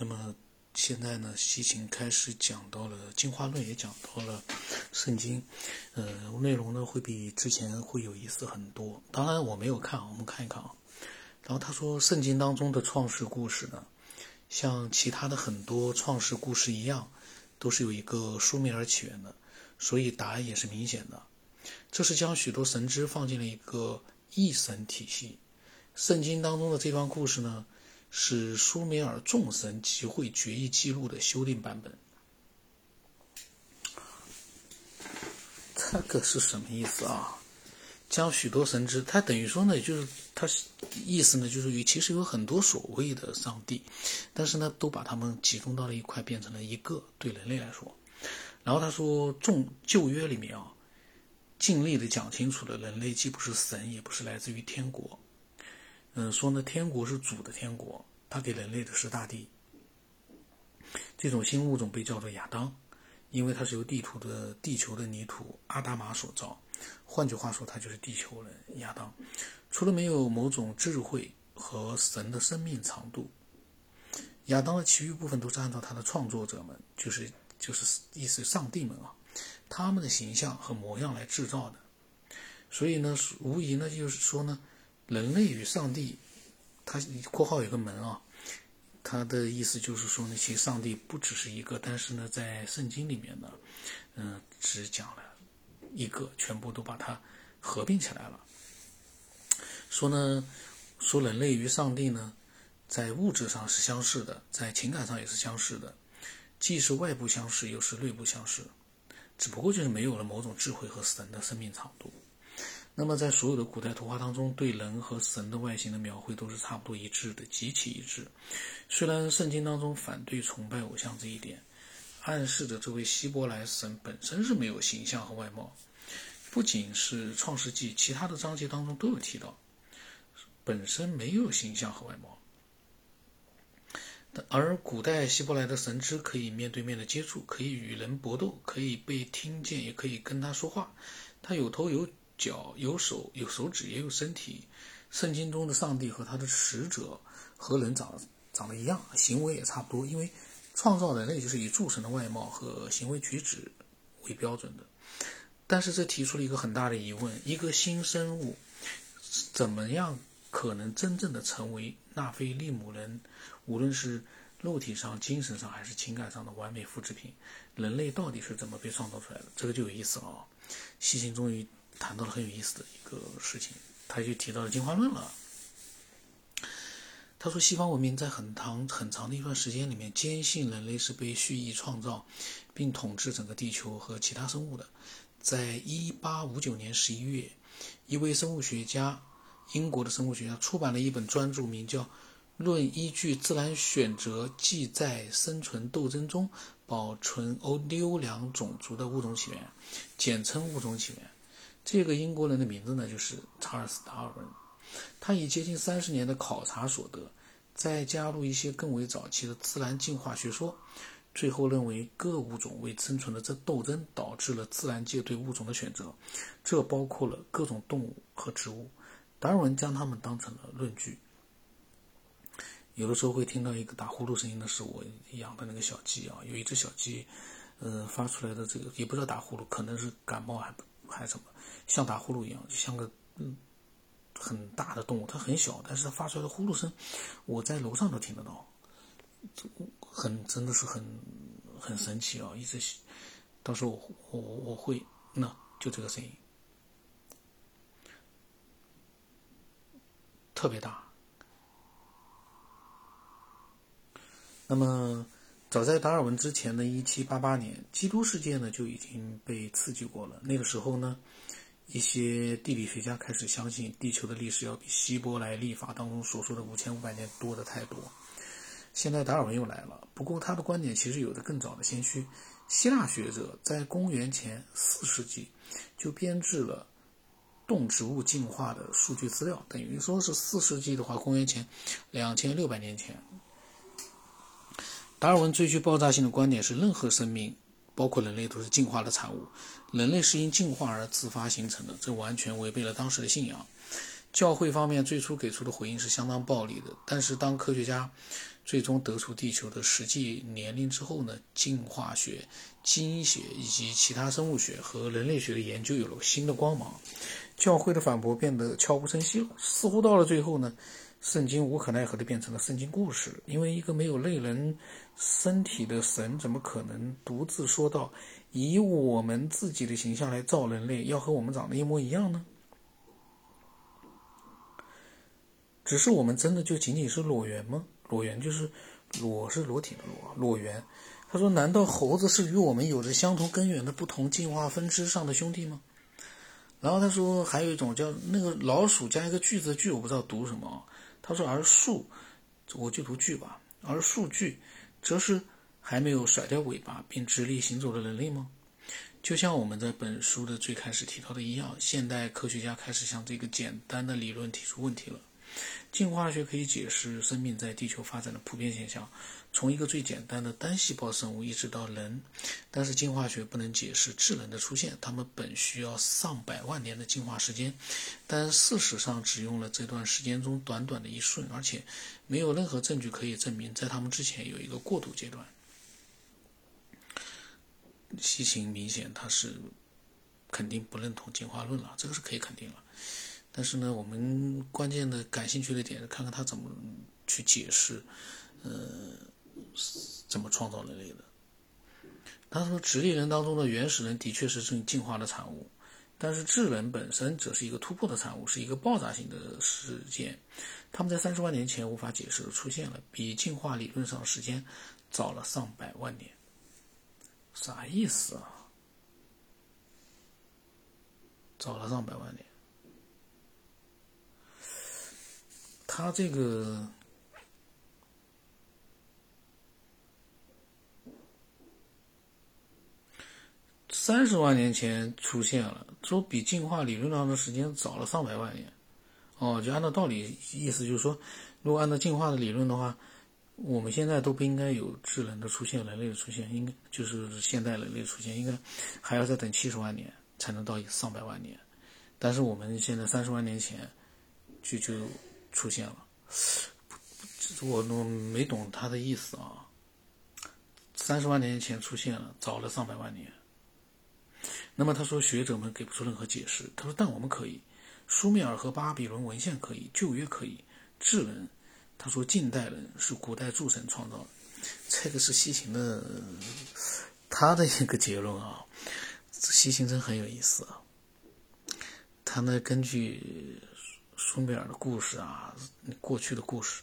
那么现在呢，西秦开始讲到了进化论，也讲到了圣经，呃，内容呢会比之前会有意思很多。当然我没有看，我们看一看啊。然后他说，圣经当中的创世故事呢，像其他的很多创世故事一样，都是有一个书名而起源的，所以答案也是明显的。这是将许多神知放进了一个一神体系。圣经当中的这段故事呢，是苏美尔众神集会决议记录的修订版本。这个是什么意思啊？将许多神知，它等于说呢，就是它意思呢，就是于其实有很多所谓的上帝，但是呢，都把他们集中到了一块，变成了一个对人类来说。然后他说，众旧约里面啊。尽力的讲清楚了，人类既不是神，也不是来自于天国。嗯，说呢，天国是主的天国，他给人类的是大地。这种新物种被叫做亚当，因为它是由地图的地球的泥土阿达玛所造。换句话说，他就是地球人亚当。除了没有某种智慧和神的生命长度，亚当的其余部分都是按照他的创作者们，就是就是意思上帝们啊。他们的形象和模样来制造的，所以呢，无疑呢，就是说呢，人类与上帝，他括号有个门啊，他的意思就是说呢，其实上帝不只是一个，但是呢，在圣经里面呢，嗯，只讲了一个，全部都把它合并起来了。说呢，说人类与上帝呢，在物质上是相似的，在情感上也是相似的，既是外部相似，又是内部相似。只不过就是没有了某种智慧和神的生命长度。那么，在所有的古代图画当中，对人和神的外形的描绘都是差不多一致的，极其一致。虽然圣经当中反对崇拜偶像这一点，暗示着这位希伯来神本身是没有形象和外貌。不仅是创世纪，其他的章节当中都有提到，本身没有形象和外貌。而古代希伯来的神之可以面对面的接触，可以与人搏斗，可以被听见，也可以跟他说话。他有头有脚，有手有手指，也有身体。圣经中的上帝和他的使者和人长长得一样，行为也差不多，因为创造人类就是以诸神的外貌和行为举止为标准的。但是这提出了一个很大的疑问：一个新生物怎么样可能真正的成为纳菲利姆人？无论是肉体上、精神上还是情感上的完美复制品，人类到底是怎么被创造出来的？这个就有意思了啊！西行终于谈到了很有意思的一个事情，他就提到了进化论了。他说，西方文明在很长很长的一段时间里面，坚信人类是被蓄意创造，并统治整个地球和其他生物的。在一八五九年十一月，一位生物学家，英国的生物学家出版了一本专著，名叫。论依据自然选择，即在生存斗争中保存欧优良种族的物种起源，简称物种起源。这个英国人的名字呢，就是查尔斯·达尔文。他以接近三十年的考察所得，再加入一些更为早期的自然进化学说，最后认为各物种为生存的这斗争导致了自然界对物种的选择，这包括了各种动物和植物。达尔文将它们当成了论据。有的时候会听到一个打呼噜声音的是我养的那个小鸡啊，有一只小鸡，呃，发出来的这个也不知道打呼噜，可能是感冒还不还是什么，像打呼噜一样，就像个嗯很大的动物，它很小，但是它发出来的呼噜声，我在楼上都听得到，很真的是很很神奇啊！一直，到时候我我我会那就这个声音，特别大。那么，早在达尔文之前的一七八八年，基督世界呢就已经被刺激过了。那个时候呢，一些地理学家开始相信地球的历史要比希伯来历法当中所说的五千五百年多的太多。现在达尔文又来了，不过他的观点其实有着更早的先驱。希腊学者在公元前四世纪就编制了动植物进化的数据资料，等于说是四世纪的话，公元前两千六百年前。达尔文最具爆炸性的观点是：任何生命，包括人类，都是进化的产物。人类是因进化而自发形成的，这完全违背了当时的信仰。教会方面最初给出的回应是相当暴力的，但是当科学家最终得出地球的实际年龄之后呢，进化学、基因学以及其他生物学和人类学的研究有了新的光芒。教会的反驳变得悄无声息了。似乎到了最后呢，圣经无可奈何的变成了圣经故事。因为一个没有类人身体的神，怎么可能独自说道以我们自己的形象来造人类，要和我们长得一模一样呢？只是我们真的就仅仅是裸猿吗？裸猿就是裸是裸体的裸，裸猿。他说：“难道猴子是与我们有着相同根源的不同进化分支上的兄弟吗？”然后他说，还有一种叫那个老鼠加一个句子句，我不知道读什么。他说，而树，我就读句吧。而数据，则是还没有甩掉尾巴并直立行走的人类吗？就像我们在本书的最开始提到的一样，现代科学家开始向这个简单的理论提出问题了。进化学可以解释生命在地球发展的普遍现象。从一个最简单的单细胞生物一直到人，但是进化学不能解释智能的出现。它们本需要上百万年的进化时间，但事实上只用了这段时间中短短的一瞬，而且没有任何证据可以证明在它们之前有一个过渡阶段。西芹明显他是肯定不认同进化论了，这个是可以肯定了。但是呢，我们关键的感兴趣的点是看看他怎么去解释，呃。怎么创造人类的？他说，直立人当中的原始人的确是正进化的产物，但是智人本身则是一个突破的产物，是一个爆炸性的事件。他们在三十万年前无法解释的出现了，比进化理论上时间早了上百万年。啥意思啊？早了上百万年？他这个。三十万年前出现了，说比进化理论上的时间早了上百万年，哦，就按照道理意思就是说，如果按照进化的理论的话，我们现在都不应该有智能的出现，人类的出现，应该就是现代人类出现，应该还要再等七十万年才能到上百万年，但是我们现在三十万年前就就出现了，我我没懂他的意思啊，三十万年前出现了，早了上百万年。那么他说，学者们给不出任何解释。他说，但我们可以，苏美尔和巴比伦文献可以，旧约可以，智人，他说近代人是古代诸神创造的。这个是西秦的他的一个结论啊。西秦真很有意思啊。他呢，根据苏美尔的故事啊，过去的故事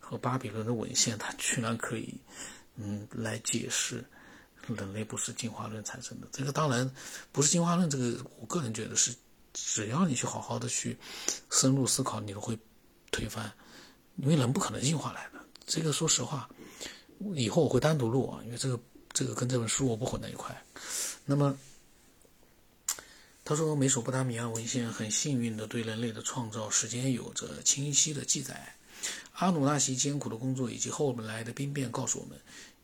和巴比伦的文献，他居然可以嗯来解释。人类不是进化论产生的，这个当然不是进化论。这个我个人觉得是，只要你去好好的去深入思考，你都会推翻，因为人不可能进化来的。这个说实话，以后我会单独录啊，因为这个这个跟这本书我不混在一块。那么他说，美索不达米亚文献很幸运的对人类的创造时间有着清晰的记载。阿努纳西艰苦的工作以及后来的兵变告诉我们。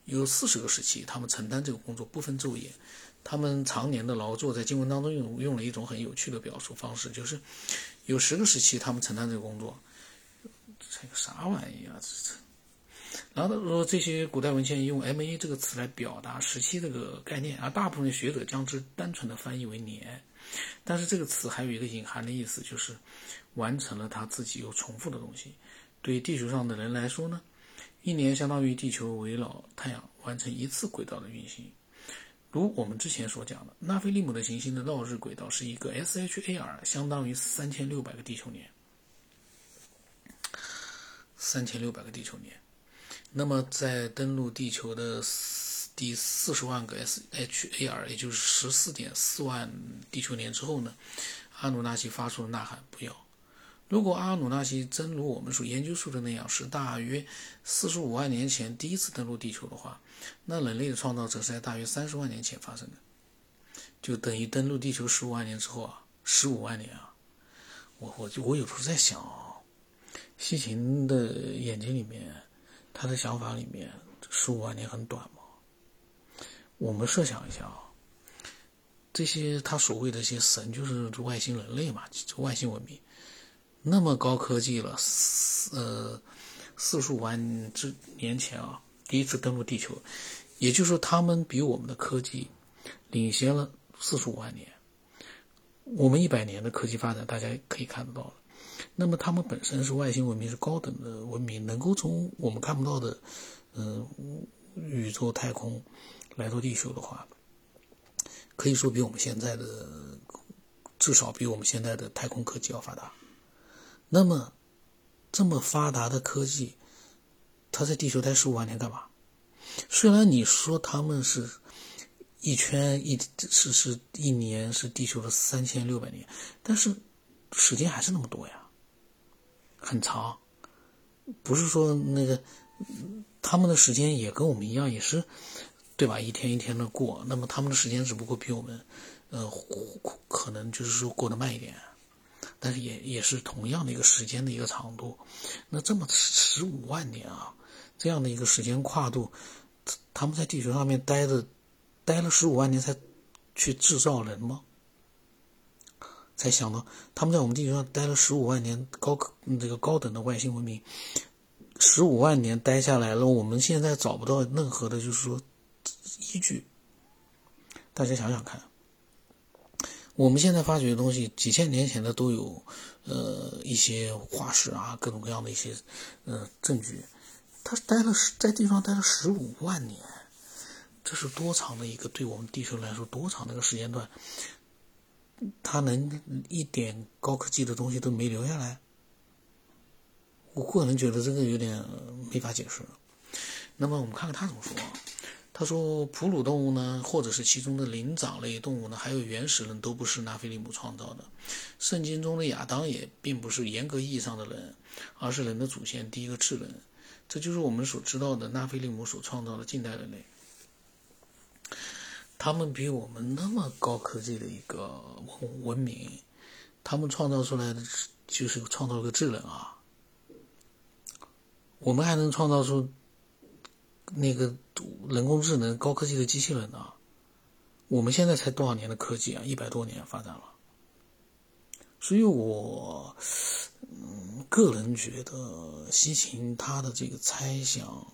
有四十个时期，他们承担这个工作不分昼夜，他们常年的劳作，在经文当中用用了一种很有趣的表述方式，就是有十个时期他们承担这个工作，这个啥玩意啊？这这，然后他说这些古代文献用 M A 这个词来表达时期这个概念，而大部分学者将之单纯的翻译为年，但是这个词还有一个隐含的意思，就是完成了他自己又重复的东西。对地球上的人来说呢？一年相当于地球围绕太阳完成一次轨道的运行，如我们之前所讲的，纳菲利姆的行星的绕日轨道是一个 SHAR，相当于三千六百个地球年。三千六百个地球年。那么在登陆地球的第四十万个 SHAR，也就是十四点四万地球年之后呢，阿努纳西发出了呐喊：“不要！”如果阿努纳西真如我们所研究出的那样，是大约四十五万年前第一次登陆地球的话，那人类的创造者是在大约三十万年前发生的，就等于登陆地球十五万年之后啊，十五万年啊！我我就我有时候在想啊，西芹的眼睛里面，他的想法里面，十五万年很短吗？我们设想一下啊，这些他所谓的一些神，就是外星人类嘛，就外星文明。那么高科技了，呃四十五万之年前啊，第一次登陆地球，也就是说，他们比我们的科技领先了四十五万年。我们一百年的科技发展，大家可以看得到了。那么，他们本身是外星文明，是高等的文明，能够从我们看不到的，嗯，宇宙太空来到地球的话，可以说比我们现在的至少比我们现在的太空科技要发达。那么，这么发达的科技，他在地球待十五万年干嘛？虽然你说他们是。一圈一是是一年是地球的三千六百年，但是时间还是那么多呀，很长。不是说那个他们的时间也跟我们一样，也是对吧？一天一天的过，那么他们的时间只不过比我们呃可能就是说过得慢一点，但是也也是同样的一个时间的一个长度。那这么十五万年啊，这样的一个时间跨度，他们在地球上面待的。待了十五万年才去制造人吗？才想到他们在我们地球上待了十五万年，高科这个高等的外星文明，十五万年待下来了，我们现在找不到任何的，就是说依据。大家想想看，我们现在发掘的东西，几千年前的都有，呃，一些化石啊，各种各样的一些呃证据。他待了在地上待了十五万年。这是多长的一个对我们地球来说多长的一个时间段？他能一点高科技的东西都没留下来？我个人觉得这个有点没法解释。那么我们看看他怎么说。他说，哺乳动物呢，或者是其中的灵长类动物呢，还有原始人都不是纳菲利姆创造的。圣经中的亚当也并不是严格意义上的人，而是人的祖先，第一个智人。这就是我们所知道的纳菲利姆所创造的近代人类。他们比我们那么高科技的一个文明，他们创造出来的就是创造了个智能啊。我们还能创造出那个人工智能、高科技的机器人呢？我们现在才多少年的科技啊？一百多年发展了。所以我嗯，个人觉得西秦他的这个猜想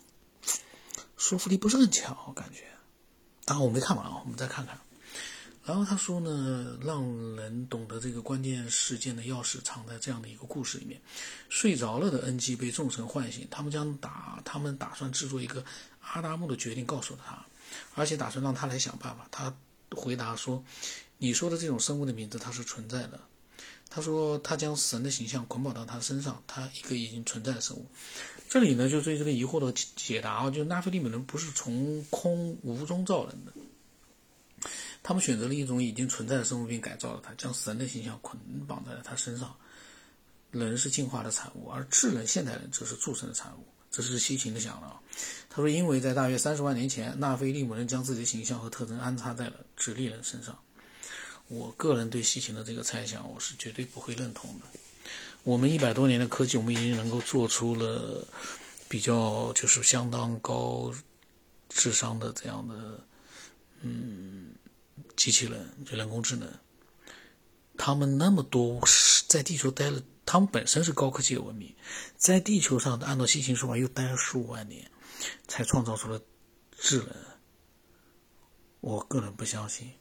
说服力不是很强，我感觉。然我没看完啊，我们再看看。然后他说呢，让人懂得这个关键事件的钥匙藏在这样的一个故事里面。睡着了的恩基被众神唤醒，他们将打，他们打算制作一个阿达木的决定告诉他，而且打算让他来想办法。他回答说：“你说的这种生物的名字它是存在的。”他说他将神的形象捆绑到他身上，他一个已经存在的生物。这里呢，就对这个疑惑的解答啊，就是纳菲利姆人不是从空无中造人的，他们选择了一种已经存在的生物并改造了它，将神的形象捆绑在了他身上。人是进化的产物，而智人现代人则是诸神的产物。这是西秦的想了啊。他说，因为在大约三十万年前，纳菲利姆人将自己的形象和特征安插在了直立人身上。我个人对西秦的这个猜想，我是绝对不会认同的。我们一百多年的科技，我们已经能够做出了比较就是相当高智商的这样的嗯机器人，就人工智能。他们那么多在地球待了，他们本身是高科技的文明，在地球上按照西秦说法又待了十五万年，才创造出了智能。我个人不相信。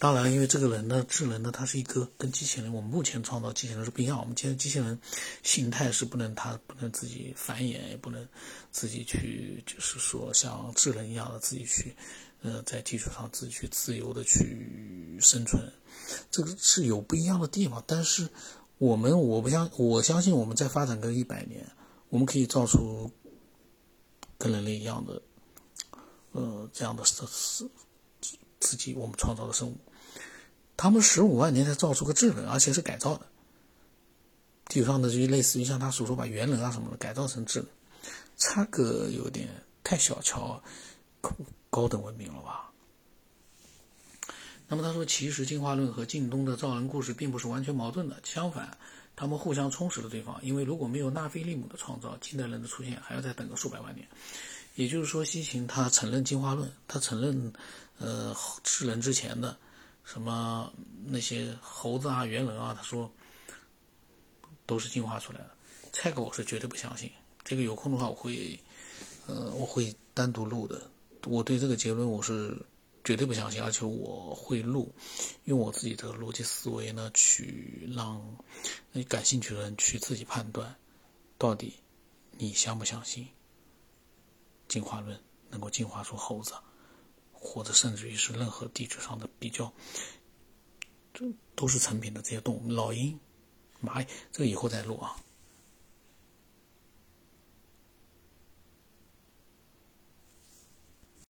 当然，因为这个人呢，智能呢，它是一个跟机器人，我们目前创造机器人是不一样。我们现在机器人形态是不能，它不能自己繁衍，也不能自己去，就是说像智能一样的自己去，呃，在地球上自己去自由的去生存。这个是有不一样的地方。但是我们，我不相，我相信我们在发展个一百年，我们可以造出跟人类一样的，呃，这样的是是自己我们创造的生物。他们十五万年才造出个智人，而且是改造的。地球上的就类似于像他所说把猿人啊什么的改造成智人，差个有点太小瞧高等文明了吧？那么他说，其实进化论和近东的造人故事并不是完全矛盾的，相反，他们互相充实了对方。因为如果没有纳菲利姆的创造，近代人的出现还要再等个数百万年。也就是说，西秦他承认进化论，他承认呃智人之前的。什么那些猴子啊、猿人啊，他说都是进化出来的，这个我是绝对不相信，这个有空的话我会，呃，我会单独录的。我对这个结论我是绝对不相信，而且我会录，用我自己的逻辑思维呢，去让感兴趣的人去自己判断，到底你相不相信进化论能够进化出猴子，或者甚至于是任何地质上的比较，这都是成品的这些动物，老鹰、蚂蚁，这个以后再录啊。